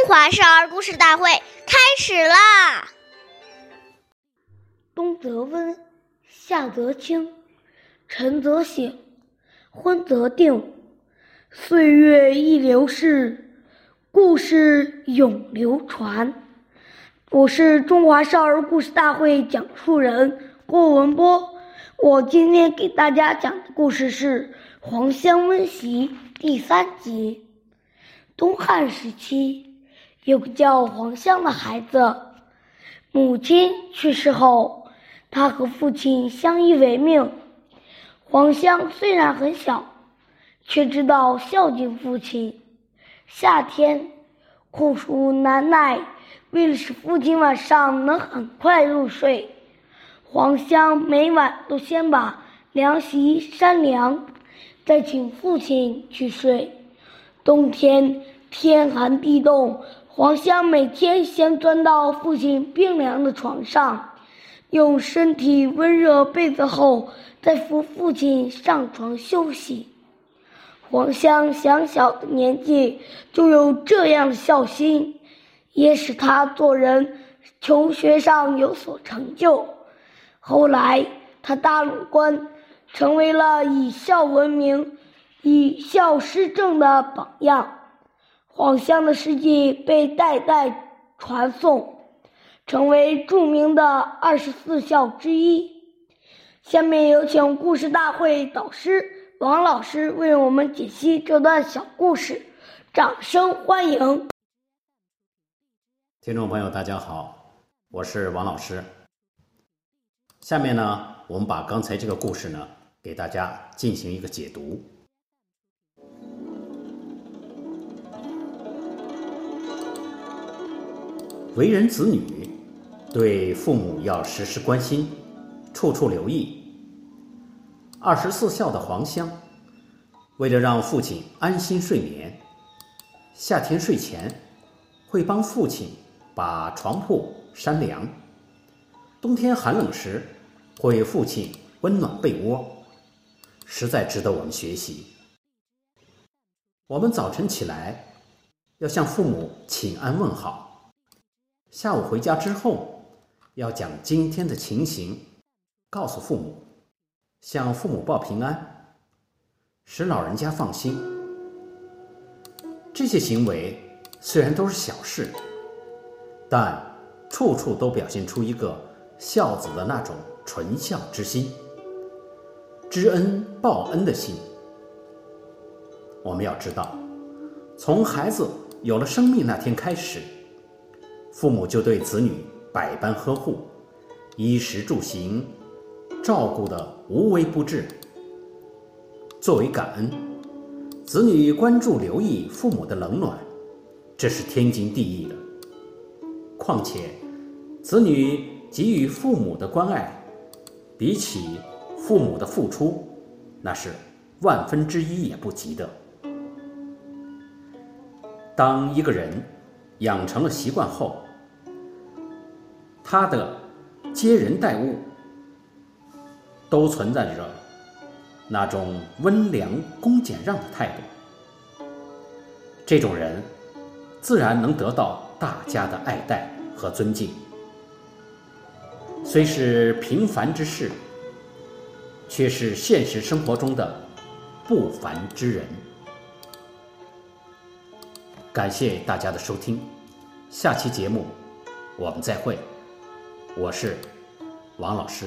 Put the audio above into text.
中华少儿故事大会开始啦！冬则温，夏则清，晨则省，昏则定。岁月易流逝，故事永流传。我是中华少儿故事大会讲述人郭文波。我今天给大家讲的故事是《黄香温席》第三集。东汉时期。有个叫黄香的孩子，母亲去世后，他和父亲相依为命。黄香虽然很小，却知道孝敬父亲。夏天，酷暑难耐，为了使父亲晚上能很快入睡，黄香每晚都先把凉席扇凉，再请父亲去睡。冬天天寒地冻。黄香每天先钻到父亲冰凉的床上，用身体温热被子后，再扶父亲上床休息。黄香小小的年纪就有这样的孝心，也使他做人、求学上有所成就。后来，他大鲁官，成为了以孝闻名、以孝施政的榜样。黄香的事迹被代代传颂，成为著名的二十四孝之一。下面有请故事大会导师王老师为我们解析这段小故事，掌声欢迎！听众朋友，大家好，我是王老师。下面呢，我们把刚才这个故事呢，给大家进行一个解读。为人子女，对父母要时时关心，处处留意。二十四孝的黄香，为了让父亲安心睡眠，夏天睡前会帮父亲把床铺扇凉；冬天寒冷时，会为父亲温暖被窝，实在值得我们学习。我们早晨起来要向父母请安问好。下午回家之后，要将今天的情形告诉父母，向父母报平安，使老人家放心。这些行为虽然都是小事，但处处都表现出一个孝子的那种纯孝之心、知恩报恩的心。我们要知道，从孩子有了生命那天开始。父母就对子女百般呵护，衣食住行照顾的无微不至。作为感恩，子女关注留意父母的冷暖，这是天经地义的。况且，子女给予父母的关爱，比起父母的付出，那是万分之一也不及的。当一个人，养成了习惯后，他的接人待物都存在着那种温良恭俭让的态度，这种人自然能得到大家的爱戴和尊敬。虽是平凡之事，却是现实生活中的不凡之人。感谢大家的收听，下期节目我们再会。我是王老师。